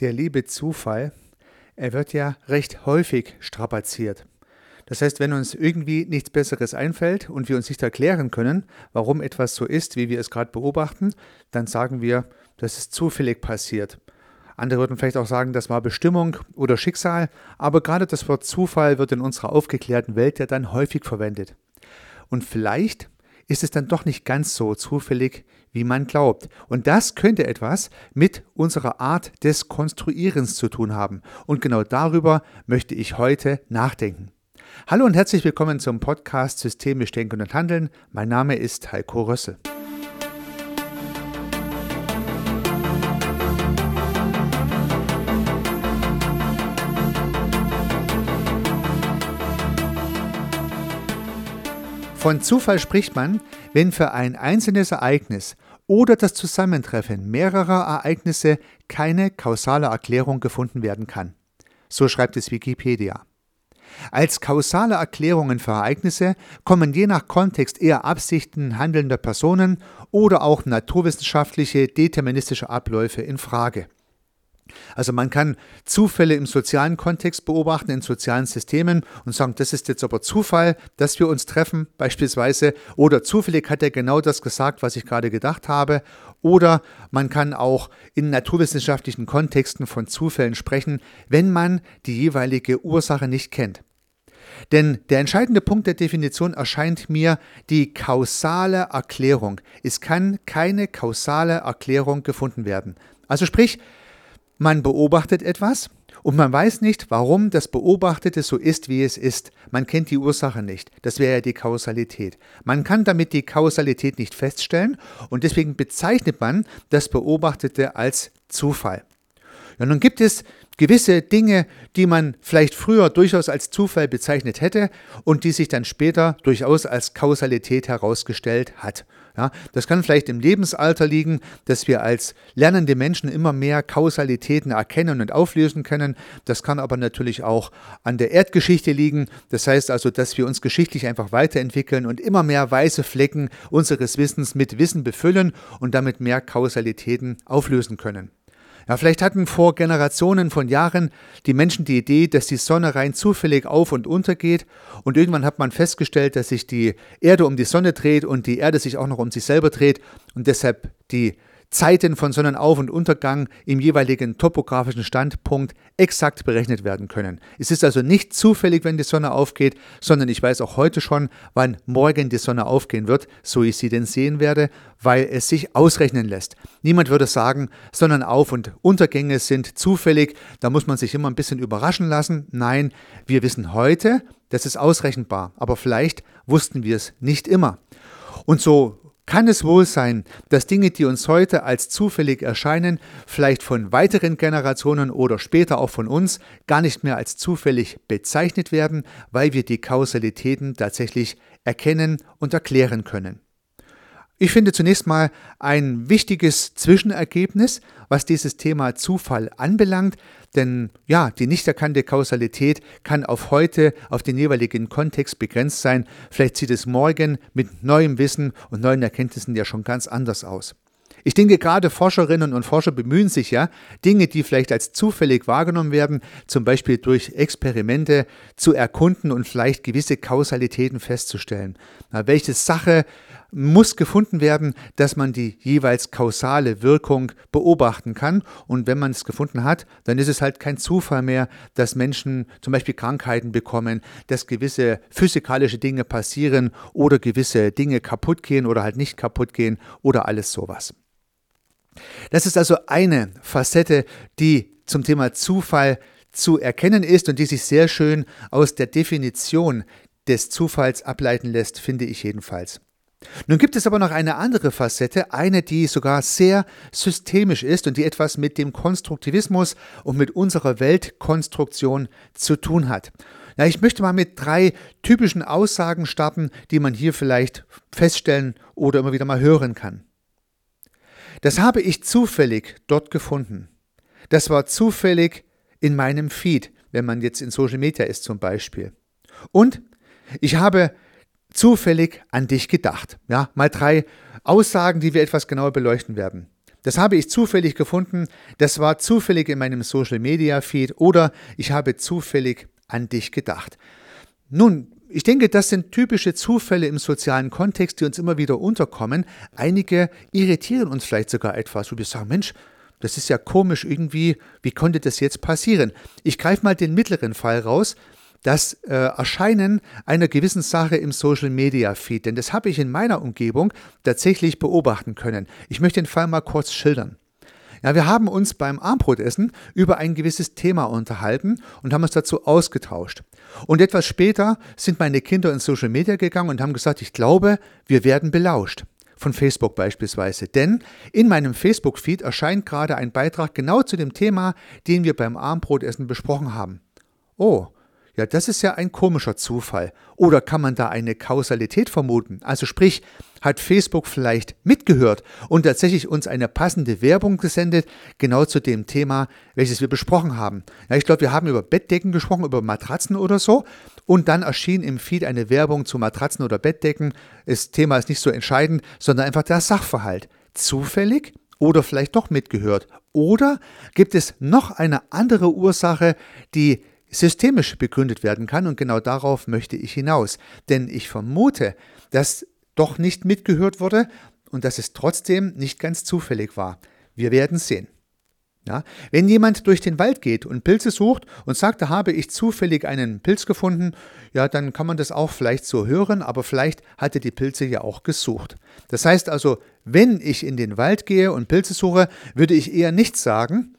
der liebe Zufall, er wird ja recht häufig strapaziert. Das heißt, wenn uns irgendwie nichts Besseres einfällt und wir uns nicht erklären können, warum etwas so ist, wie wir es gerade beobachten, dann sagen wir, das ist zufällig passiert. Andere würden vielleicht auch sagen, das war Bestimmung oder Schicksal, aber gerade das Wort Zufall wird in unserer aufgeklärten Welt ja dann häufig verwendet. Und vielleicht ist es dann doch nicht ganz so zufällig, wie man glaubt. Und das könnte etwas mit unserer Art des Konstruierens zu tun haben. Und genau darüber möchte ich heute nachdenken. Hallo und herzlich willkommen zum Podcast Systemisch Denken und Handeln. Mein Name ist Heiko Rössel. Von Zufall spricht man, wenn für ein einzelnes Ereignis oder das Zusammentreffen mehrerer Ereignisse keine kausale Erklärung gefunden werden kann. So schreibt es Wikipedia. Als kausale Erklärungen für Ereignisse kommen je nach Kontext eher Absichten handelnder Personen oder auch naturwissenschaftliche deterministische Abläufe in Frage. Also man kann Zufälle im sozialen Kontext beobachten, in sozialen Systemen und sagen, das ist jetzt aber Zufall, dass wir uns treffen beispielsweise oder zufällig hat er genau das gesagt, was ich gerade gedacht habe oder man kann auch in naturwissenschaftlichen Kontexten von Zufällen sprechen, wenn man die jeweilige Ursache nicht kennt. Denn der entscheidende Punkt der Definition erscheint mir die kausale Erklärung. Es kann keine kausale Erklärung gefunden werden. Also sprich, man beobachtet etwas und man weiß nicht, warum das Beobachtete so ist, wie es ist. Man kennt die Ursache nicht. Das wäre ja die Kausalität. Man kann damit die Kausalität nicht feststellen und deswegen bezeichnet man das Beobachtete als Zufall. Ja, nun gibt es gewisse Dinge, die man vielleicht früher durchaus als Zufall bezeichnet hätte und die sich dann später durchaus als Kausalität herausgestellt hat. Ja, das kann vielleicht im Lebensalter liegen, dass wir als lernende Menschen immer mehr Kausalitäten erkennen und auflösen können. Das kann aber natürlich auch an der Erdgeschichte liegen. Das heißt also, dass wir uns geschichtlich einfach weiterentwickeln und immer mehr weiße Flecken unseres Wissens mit Wissen befüllen und damit mehr Kausalitäten auflösen können. Ja, vielleicht hatten vor Generationen von Jahren die Menschen die Idee, dass die Sonne rein zufällig auf und untergeht. Und irgendwann hat man festgestellt, dass sich die Erde um die Sonne dreht und die Erde sich auch noch um sich selber dreht. Und deshalb die Zeiten von Sonnenauf- und Untergang im jeweiligen topografischen Standpunkt exakt berechnet werden können. Es ist also nicht zufällig, wenn die Sonne aufgeht, sondern ich weiß auch heute schon, wann morgen die Sonne aufgehen wird, so ich sie denn sehen werde, weil es sich ausrechnen lässt. Niemand würde sagen, Sonnenauf- und Untergänge sind zufällig, da muss man sich immer ein bisschen überraschen lassen. Nein, wir wissen heute, das ist ausrechenbar, aber vielleicht wussten wir es nicht immer. Und so kann es wohl sein, dass Dinge, die uns heute als zufällig erscheinen, vielleicht von weiteren Generationen oder später auch von uns gar nicht mehr als zufällig bezeichnet werden, weil wir die Kausalitäten tatsächlich erkennen und erklären können? Ich finde zunächst mal ein wichtiges Zwischenergebnis, was dieses Thema Zufall anbelangt, denn ja, die nicht erkannte Kausalität kann auf heute, auf den jeweiligen Kontext begrenzt sein. Vielleicht sieht es morgen mit neuem Wissen und neuen Erkenntnissen ja schon ganz anders aus. Ich denke, gerade Forscherinnen und Forscher bemühen sich ja, Dinge, die vielleicht als zufällig wahrgenommen werden, zum Beispiel durch Experimente zu erkunden und vielleicht gewisse Kausalitäten festzustellen. Na, welche Sache muss gefunden werden, dass man die jeweils kausale Wirkung beobachten kann. Und wenn man es gefunden hat, dann ist es halt kein Zufall mehr, dass Menschen zum Beispiel Krankheiten bekommen, dass gewisse physikalische Dinge passieren oder gewisse Dinge kaputt gehen oder halt nicht kaputt gehen oder alles sowas. Das ist also eine Facette, die zum Thema Zufall zu erkennen ist und die sich sehr schön aus der Definition des Zufalls ableiten lässt, finde ich jedenfalls. Nun gibt es aber noch eine andere Facette, eine, die sogar sehr systemisch ist und die etwas mit dem Konstruktivismus und mit unserer Weltkonstruktion zu tun hat. Na, ich möchte mal mit drei typischen Aussagen starten, die man hier vielleicht feststellen oder immer wieder mal hören kann. Das habe ich zufällig dort gefunden. Das war zufällig in meinem Feed, wenn man jetzt in Social Media ist zum Beispiel. Und ich habe zufällig an dich gedacht. Ja, mal drei Aussagen, die wir etwas genauer beleuchten werden. Das habe ich zufällig gefunden, das war zufällig in meinem Social Media Feed oder ich habe zufällig an dich gedacht. Nun, ich denke, das sind typische Zufälle im sozialen Kontext, die uns immer wieder unterkommen. Einige irritieren uns vielleicht sogar etwas, wo wir sagen, Mensch, das ist ja komisch irgendwie, wie konnte das jetzt passieren? Ich greife mal den mittleren Fall raus, das äh, Erscheinen einer gewissen Sache im Social Media Feed, denn das habe ich in meiner Umgebung tatsächlich beobachten können. Ich möchte den Fall mal kurz schildern. Ja, wir haben uns beim Armbrotessen über ein gewisses Thema unterhalten und haben uns dazu ausgetauscht. Und etwas später sind meine Kinder in Social Media gegangen und haben gesagt, ich glaube, wir werden belauscht. Von Facebook beispielsweise. Denn in meinem Facebook-Feed erscheint gerade ein Beitrag genau zu dem Thema, den wir beim Armbrotessen besprochen haben. Oh, ja, das ist ja ein komischer Zufall. Oder kann man da eine Kausalität vermuten? Also sprich, hat Facebook vielleicht mitgehört und tatsächlich uns eine passende Werbung gesendet, genau zu dem Thema, welches wir besprochen haben. Ja, ich glaube, wir haben über Bettdecken gesprochen, über Matratzen oder so. Und dann erschien im Feed eine Werbung zu Matratzen oder Bettdecken. Das Thema ist nicht so entscheidend, sondern einfach der Sachverhalt. Zufällig? Oder vielleicht doch mitgehört? Oder gibt es noch eine andere Ursache, die systemisch begründet werden kann und genau darauf möchte ich hinaus. Denn ich vermute, dass doch nicht mitgehört wurde und dass es trotzdem nicht ganz zufällig war. Wir werden sehen. Ja, wenn jemand durch den Wald geht und Pilze sucht und sagt, da habe ich zufällig einen Pilz gefunden, ja, dann kann man das auch vielleicht so hören, aber vielleicht hat er die Pilze ja auch gesucht. Das heißt also, wenn ich in den Wald gehe und Pilze suche, würde ich eher nicht sagen,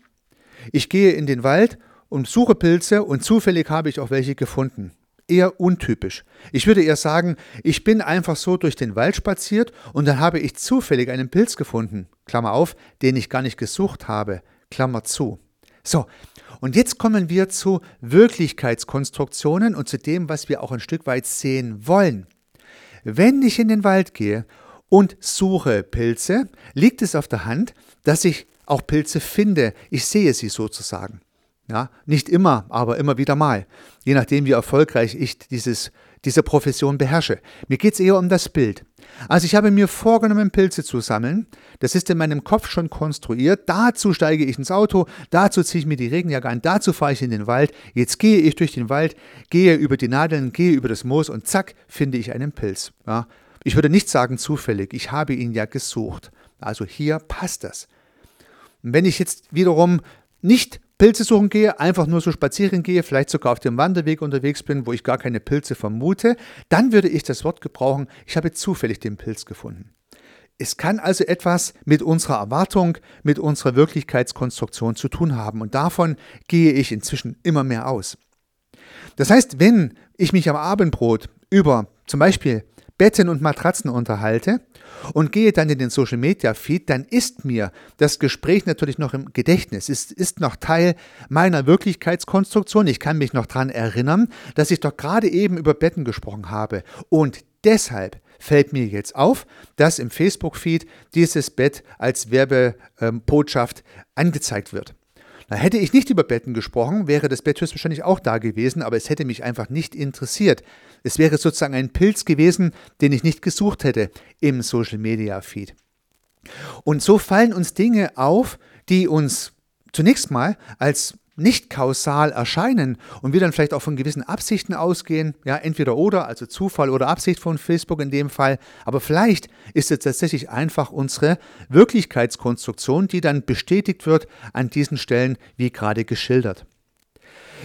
ich gehe in den Wald und suche Pilze und zufällig habe ich auch welche gefunden. Eher untypisch. Ich würde eher sagen, ich bin einfach so durch den Wald spaziert und dann habe ich zufällig einen Pilz gefunden, Klammer auf, den ich gar nicht gesucht habe, Klammer zu. So, und jetzt kommen wir zu Wirklichkeitskonstruktionen und zu dem, was wir auch ein Stück weit sehen wollen. Wenn ich in den Wald gehe und suche Pilze, liegt es auf der Hand, dass ich auch Pilze finde. Ich sehe sie sozusagen. Ja, nicht immer, aber immer wieder mal. Je nachdem, wie erfolgreich ich dieses, diese Profession beherrsche. Mir geht es eher um das Bild. Also ich habe mir vorgenommen, Pilze zu sammeln. Das ist in meinem Kopf schon konstruiert. Dazu steige ich ins Auto, dazu ziehe ich mir die Regenjacke an, dazu fahre ich in den Wald. Jetzt gehe ich durch den Wald, gehe über die Nadeln, gehe über das Moos und zack, finde ich einen Pilz. Ja, ich würde nicht sagen zufällig, ich habe ihn ja gesucht. Also hier passt das. Und wenn ich jetzt wiederum nicht Pilze suchen gehe, einfach nur so spazieren gehe, vielleicht sogar auf dem Wanderweg unterwegs bin, wo ich gar keine Pilze vermute, dann würde ich das Wort gebrauchen, ich habe zufällig den Pilz gefunden. Es kann also etwas mit unserer Erwartung, mit unserer Wirklichkeitskonstruktion zu tun haben und davon gehe ich inzwischen immer mehr aus. Das heißt, wenn ich mich am Abendbrot über zum Beispiel Betten und Matratzen unterhalte und gehe dann in den Social Media Feed, dann ist mir das Gespräch natürlich noch im Gedächtnis. Es ist noch Teil meiner Wirklichkeitskonstruktion. Ich kann mich noch daran erinnern, dass ich doch gerade eben über Betten gesprochen habe. Und deshalb fällt mir jetzt auf, dass im Facebook-Feed dieses Bett als Werbebotschaft angezeigt wird. Da hätte ich nicht über Betten gesprochen, wäre das Bett höchstwahrscheinlich auch da gewesen, aber es hätte mich einfach nicht interessiert. Es wäre sozusagen ein Pilz gewesen, den ich nicht gesucht hätte im Social Media Feed. Und so fallen uns Dinge auf, die uns zunächst mal als nicht kausal erscheinen und wir dann vielleicht auch von gewissen Absichten ausgehen, ja, entweder oder, also Zufall oder Absicht von Facebook in dem Fall, aber vielleicht ist es tatsächlich einfach unsere Wirklichkeitskonstruktion, die dann bestätigt wird an diesen Stellen, wie gerade geschildert.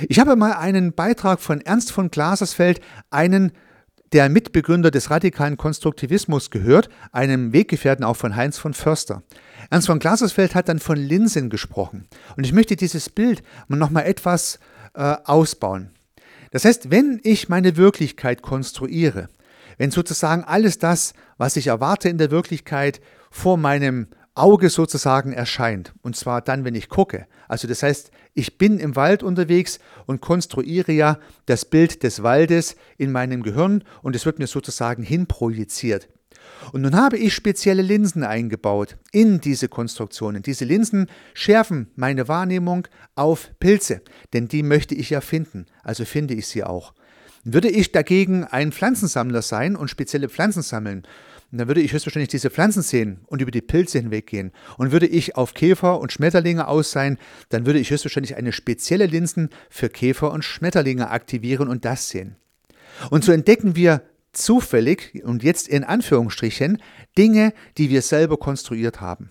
Ich habe mal einen Beitrag von Ernst von Glasersfeld, einen der Mitbegründer des radikalen Konstruktivismus gehört, einem Weggefährten auch von Heinz von Förster. Ernst von Glasersfeld hat dann von Linsen gesprochen. Und ich möchte dieses Bild nochmal etwas äh, ausbauen. Das heißt, wenn ich meine Wirklichkeit konstruiere, wenn sozusagen alles das, was ich erwarte in der Wirklichkeit, vor meinem Auge sozusagen erscheint. Und zwar dann, wenn ich gucke. Also das heißt, ich bin im Wald unterwegs und konstruiere ja das Bild des Waldes in meinem Gehirn und es wird mir sozusagen hinprojiziert. Und nun habe ich spezielle Linsen eingebaut in diese Konstruktionen. Diese Linsen schärfen meine Wahrnehmung auf Pilze, denn die möchte ich ja finden, also finde ich sie auch. Würde ich dagegen ein Pflanzensammler sein und spezielle Pflanzen sammeln, Und dann würde ich höchstwahrscheinlich diese Pflanzen sehen und über die Pilze hinweggehen. Und würde ich auf Käfer und Schmetterlinge aus sein, dann würde ich höchstwahrscheinlich eine spezielle Linsen für Käfer und Schmetterlinge aktivieren und das sehen. Und so entdecken wir zufällig und jetzt in Anführungsstrichen Dinge, die wir selber konstruiert haben.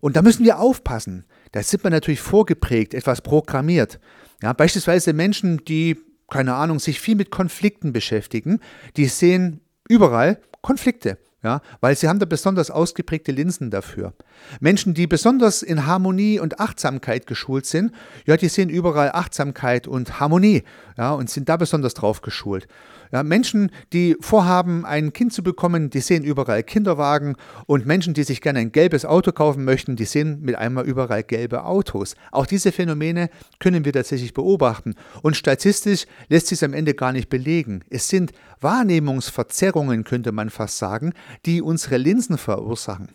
Und da müssen wir aufpassen. Da sind wir natürlich vorgeprägt, etwas programmiert. Ja, beispielsweise Menschen, die, keine Ahnung, sich viel mit Konflikten beschäftigen, die sehen überall Konflikte. Ja, weil sie haben da besonders ausgeprägte Linsen dafür. Menschen, die besonders in Harmonie und Achtsamkeit geschult sind, ja, die sehen überall Achtsamkeit und Harmonie, ja, und sind da besonders drauf geschult. Ja, Menschen, die vorhaben, ein Kind zu bekommen, die sehen überall Kinderwagen und Menschen, die sich gerne ein gelbes Auto kaufen möchten, die sehen mit einmal überall gelbe Autos. Auch diese Phänomene können wir tatsächlich beobachten und statistisch lässt sich es am Ende gar nicht belegen. Es sind Wahrnehmungsverzerrungen, könnte man fast sagen, die unsere Linsen verursachen.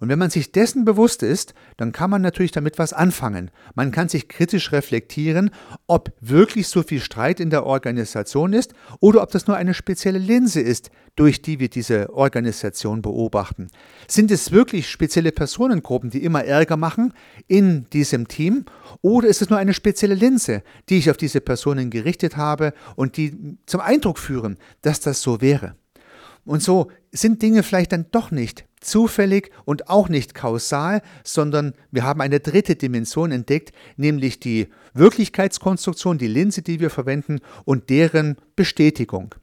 Und wenn man sich dessen bewusst ist, dann kann man natürlich damit was anfangen. Man kann sich kritisch reflektieren, ob wirklich so viel Streit in der Organisation ist oder ob das nur eine spezielle Linse ist, durch die wir diese Organisation beobachten. Sind es wirklich spezielle Personengruppen, die immer Ärger machen in diesem Team oder ist es nur eine spezielle Linse, die ich auf diese Personen gerichtet habe und die zum Eindruck führen, dass das so wäre? Und so sind Dinge vielleicht dann doch nicht zufällig und auch nicht kausal, sondern wir haben eine dritte Dimension entdeckt, nämlich die Wirklichkeitskonstruktion, die Linse, die wir verwenden und deren Bestätigung.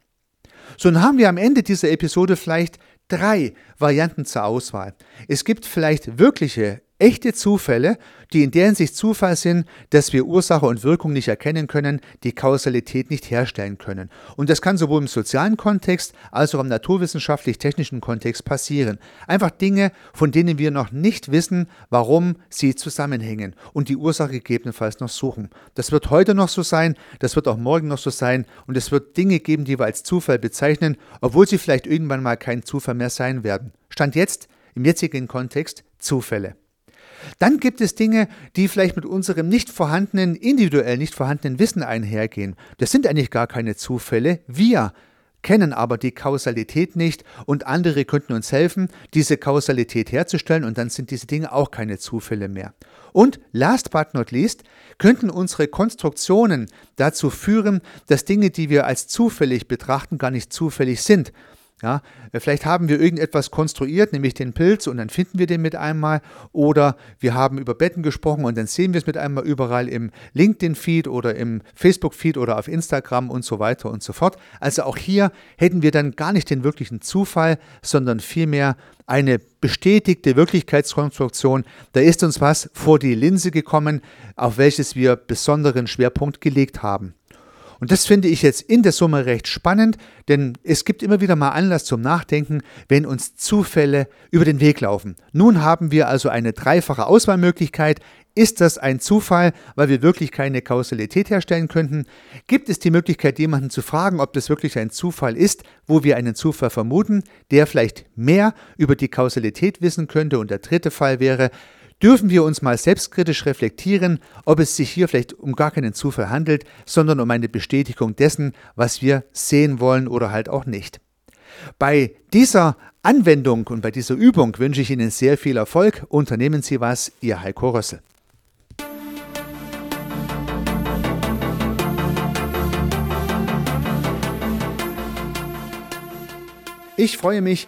So, dann haben wir am Ende dieser Episode vielleicht drei Varianten zur Auswahl. Es gibt vielleicht wirkliche echte Zufälle, die in der Hinsicht Zufall sind, dass wir Ursache und Wirkung nicht erkennen können, die Kausalität nicht herstellen können. Und das kann sowohl im sozialen Kontext als auch im naturwissenschaftlich-technischen Kontext passieren. Einfach Dinge, von denen wir noch nicht wissen, warum sie zusammenhängen und die Ursache gegebenenfalls noch suchen. Das wird heute noch so sein, das wird auch morgen noch so sein und es wird Dinge geben, die wir als Zufall bezeichnen, obwohl sie vielleicht irgendwann mal kein Zufall mehr sein werden. Stand jetzt, im jetzigen Kontext, Zufälle. Dann gibt es Dinge, die vielleicht mit unserem nicht vorhandenen, individuell nicht vorhandenen Wissen einhergehen. Das sind eigentlich gar keine Zufälle. Wir kennen aber die Kausalität nicht und andere könnten uns helfen, diese Kausalität herzustellen und dann sind diese Dinge auch keine Zufälle mehr. Und last but not least könnten unsere Konstruktionen dazu führen, dass Dinge, die wir als zufällig betrachten, gar nicht zufällig sind, ja, äh, vielleicht haben wir irgendetwas konstruiert, nämlich den Pilz, und dann finden wir den mit einmal. Oder wir haben über Betten gesprochen und dann sehen wir es mit einmal überall im LinkedIn-Feed oder im Facebook-Feed oder auf Instagram und so weiter und so fort. Also auch hier hätten wir dann gar nicht den wirklichen Zufall, sondern vielmehr eine bestätigte Wirklichkeitskonstruktion. Da ist uns was vor die Linse gekommen, auf welches wir besonderen Schwerpunkt gelegt haben. Und das finde ich jetzt in der Summe recht spannend, denn es gibt immer wieder mal Anlass zum Nachdenken, wenn uns Zufälle über den Weg laufen. Nun haben wir also eine dreifache Auswahlmöglichkeit. Ist das ein Zufall, weil wir wirklich keine Kausalität herstellen könnten? Gibt es die Möglichkeit, jemanden zu fragen, ob das wirklich ein Zufall ist, wo wir einen Zufall vermuten, der vielleicht mehr über die Kausalität wissen könnte? Und der dritte Fall wäre, dürfen wir uns mal selbstkritisch reflektieren, ob es sich hier vielleicht um gar keinen Zufall handelt, sondern um eine Bestätigung dessen, was wir sehen wollen oder halt auch nicht. Bei dieser Anwendung und bei dieser Übung wünsche ich Ihnen sehr viel Erfolg. Unternehmen Sie was, Ihr Heiko Rössel. Ich freue mich,